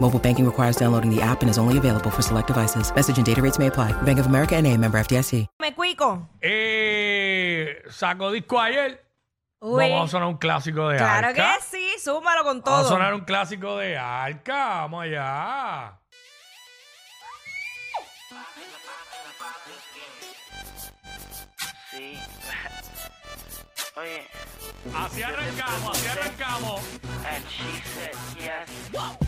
Mobile banking requires downloading the app and is only available for select devices. Message and data rates may apply. Bank of America and a member FDIC. Me cuico. Eh, sacó disco ayer. Uy. Vamos a sonar un clásico de Claro Arca. que sí, súmalo con todo. Vamos a sonar un clásico de Arca. Vamos allá. Sí. Oye, Así arrancamos, así arrancamos. and she said yes. Arcángel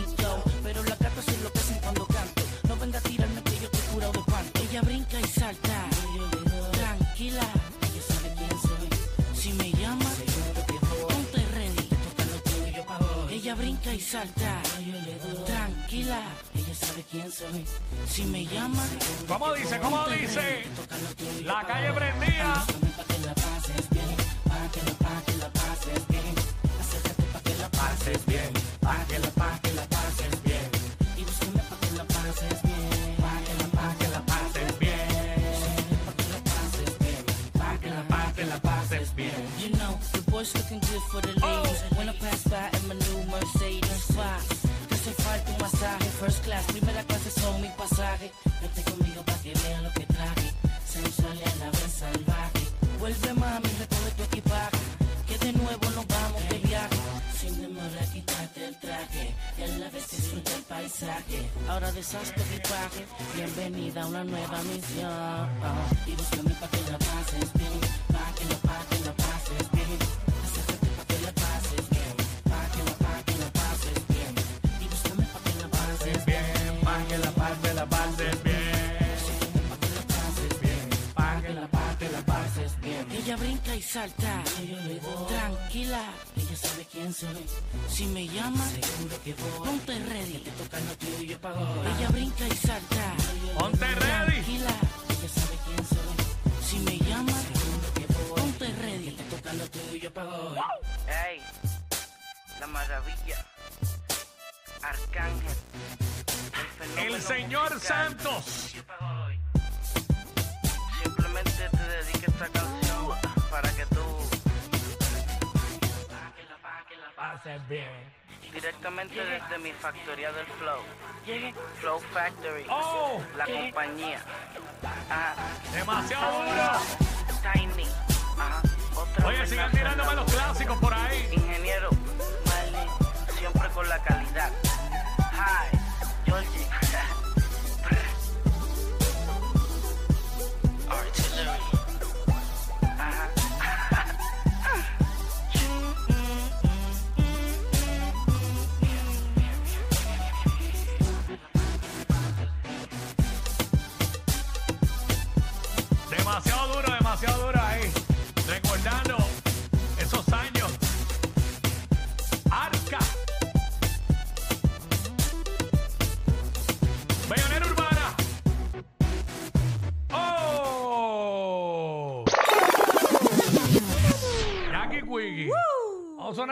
y salta, tranquila, ella sabe quién soy. Si me llama, ¿Cómo dice? ¿Cómo dice? La calle prendida. You know, the boys looking good for the ladies. When I pass by my new Mercedes Fox, te hace falta un masaje. First class, primera clase son mi pasaje. Vete conmigo para que vean lo que traje. Sensual y a la vez salvaje. Vuelve mami, recoge tu equipaje. Que de nuevo nos vamos de viaje. Sin demora, quítate el traje. Y a la vez disfruta el paisaje. Ahora deshaz tu equipaje. Bienvenida a una nueva misión. Y búscame para que la pases bien. Pa' que la, pa' que la pases Ella brinca y salta. Tranquila, ella sabe quién soy. Si me llama, seguro que voy. Ponte ready, te toca lo tuyo pa' hoy. Ella brinca y salta. Ponte ready. Tranquila, ella sabe quién soy. Si me llama, seguro que voy. Ponte ready, te toca lo tuyo pa' hoy. Ey, la maravilla. Arcángel. El señor musical. Santos. Simplemente te dedico esta canción Directamente desde mi factoría del Flow, Flow Factory, Oh, la compañía. Ajá, demasiado duro. Tiny. Ajá, otra Oye, sigan tirándome los clásicos por ahí. Ingeniero, Marley, siempre con la calidad.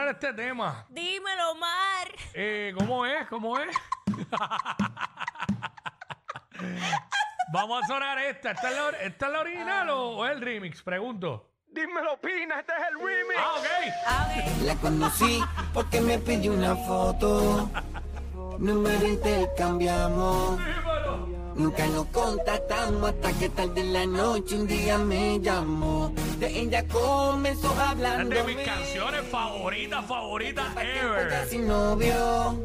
Vamos a sonar este tema. Dímelo, Mar. Eh, ¿Cómo es? ¿Cómo es? Vamos a sonar esta. ¿Esta es la, esta es la original o, o es el remix? Pregunto. Dímelo, Pina, este es el remix. Ah. Ah, ok. La conocí porque me pidió una foto. Número intercambiamos. Dímelo. Nunca nos contactamos hasta que tarde en la noche un día me llamó. De ella comenzó Una hablando. de mis canciones favoritas, favoritas ever. Sin novio.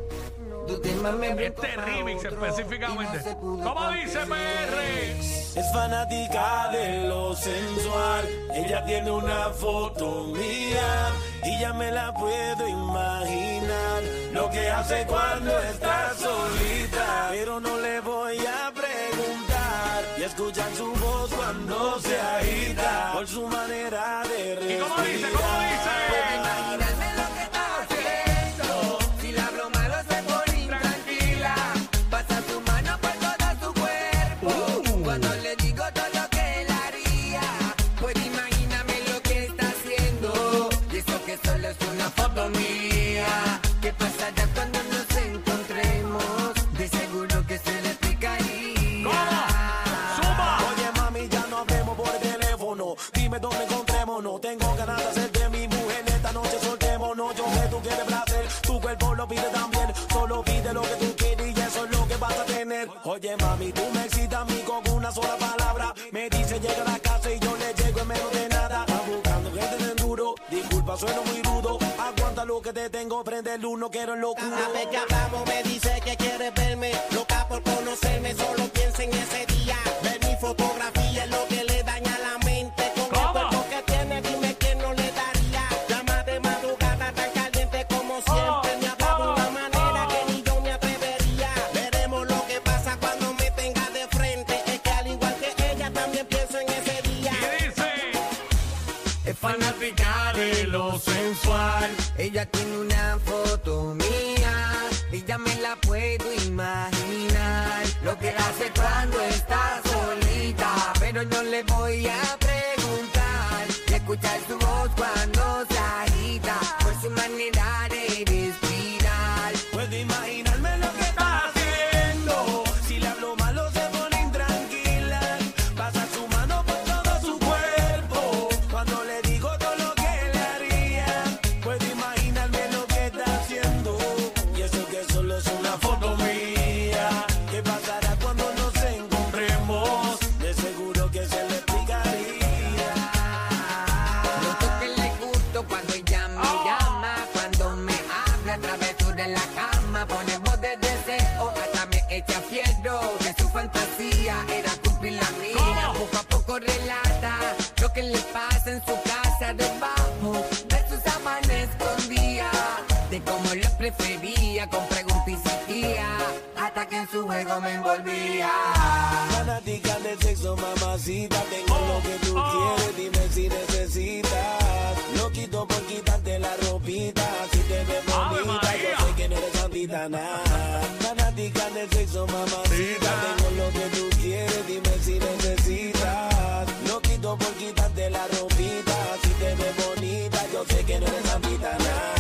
Tu tema me brincó Este remix otro, específicamente. no ¿Cómo dice PR? Es fanática de lo sensual. Ella tiene una foto mía y ya me la puedo imaginar. Lo que hace cuando está solita. Pero no le escuchar su voz cuando se agita. Por su manera de respirar. ¿Y cómo dice? ¿Cómo dice? Solo pide lo que tú quieres y eso es lo que vas a tener. Oye mami, tú me excitas a mí con una sola palabra. Me dice llega a la casa y yo le llego en menos de nada. Está buscando gente de enduro. Disculpa, sueno muy rudo. Aguanta lo que te tengo, prende el uno, quiero en locura. Cada vez que hablamos me dice que quiere verme, loca por conocerme, solo piensa en ese día. Ella tiene una foto mía. Y ya me la puedo imaginar. Lo que hace cuando está solita. Pero no le voy a preguntar. Y escuchar su voz cuando se agita. Por su manera fierro, que su fantasía era cumplir la mía, que en su juego me envolvía. Fanática del sexo, mamacita. Tengo lo que tú quieres, dime si necesitas. No quito por quitarte la ropita. Si te ves ¡Ave bonita, yo sé que no eres santita nada. Fanática del sexo, mamacita. Tengo lo que tú quieres, dime si necesitas. No quito por quitarte la ropita. Si te ves bonita, yo sé que no eres santita nada.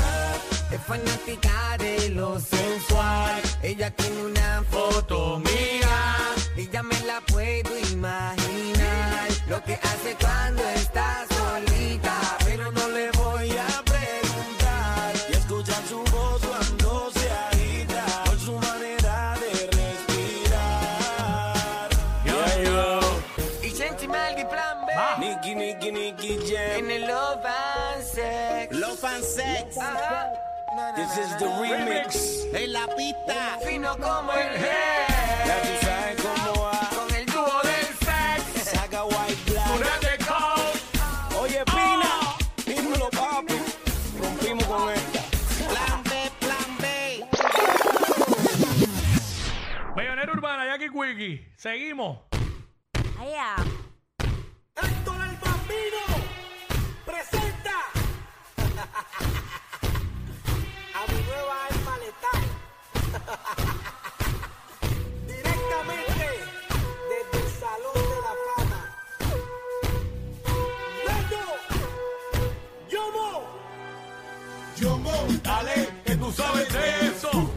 Es fanática de lo sensual. Ella tiene una puedo imaginar. Lo que hace cuando está solita. Pero no le voy a preguntar. Y escuchar su voz cuando se agita. Por su manera de respirar. Yo, yo. Y Shenchi Maldi Plan B. Nicky, Nicky, Nicky Jam. En el Love and Sex. Love and Sex. Ajá. This is the remix. En la pista. Fino como el Ya Quickie. Seguimos. Allá. Héctor el Bambino presenta a mi nueva alma letal. Directamente desde el Salón de la Fama. Luego, Yomo. Yomo, dale, que tú sabes de eso.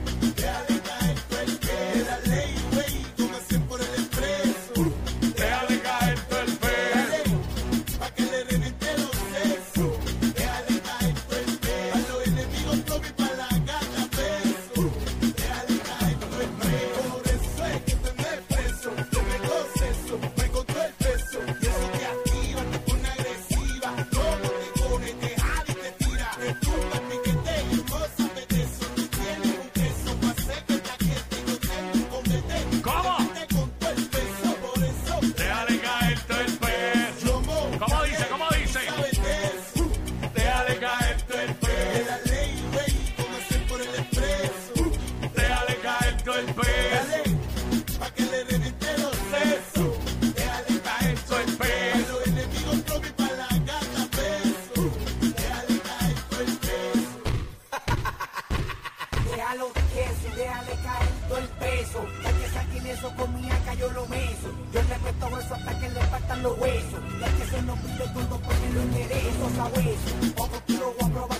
Pide todo porque lo enderezo, sabueso. Otro kilo voy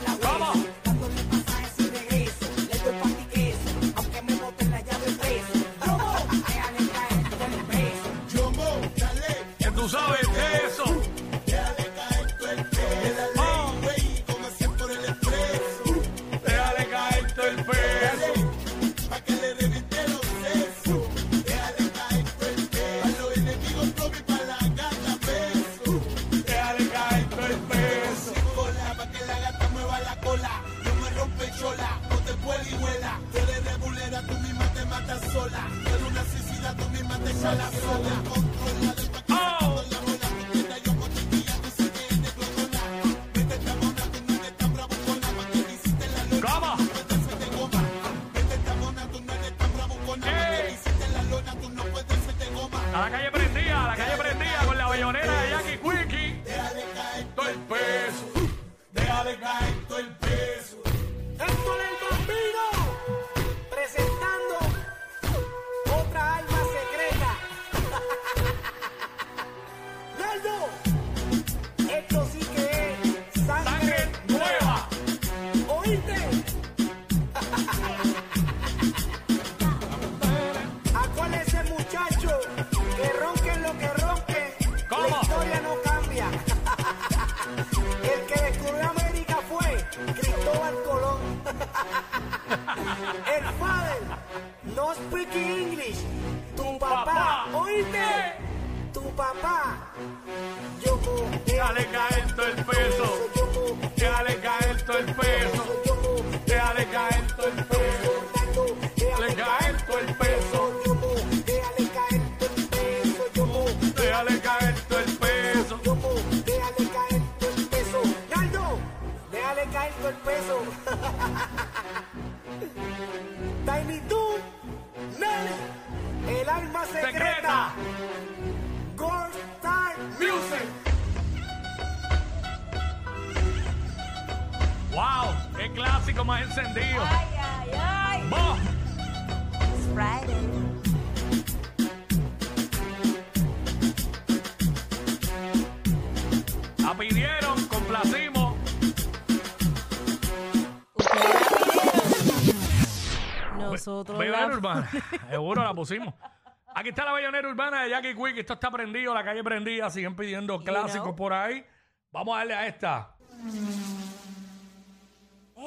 Oh. ¿Cómo? ¡Ey! A la calle prendida, a la calle prendida con la bellonera de Jackie Quickie. Déjale caer todo el peso. Déjale caer papá. Yo Déjale caer todo el peso. Déjale caer todo el peso. Déjale caer todo el peso. Déjale caer todo el peso. Déjale caer todo el peso. Déjale caer todo el peso. déjale caer todo el peso. Déjale caer todo el peso. Tiny Toon, Nelly, el alma secreta. Clásico más encendido. Ay, ay, ay. Vos. It's Friday. La pidieron, complacimos. Ustedes la pidieron. Nosotros Bellonera la... urbana. Seguro la pusimos. Aquí está la bellonera urbana de Jackie Quick. Esto está prendido, la calle prendida. Siguen pidiendo clásicos know. por ahí. Vamos a darle a esta.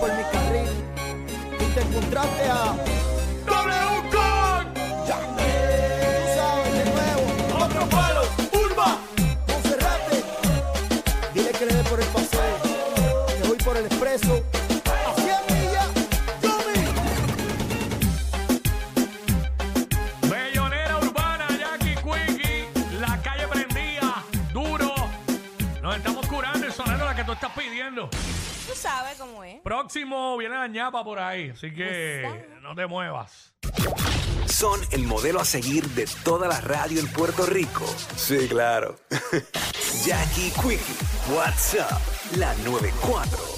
por mi carril y te encontraste a W con ya tú sabes de nuevo. Otro palo Urba Monserrate. Dile que le dé por el paseo. Me voy por el expreso. Cómo es. Próximo viene la ñapa por ahí, así que no te muevas. Son el modelo a seguir de toda la radio en Puerto Rico. Sí, claro. Jackie Quickie, WhatsApp, la 94.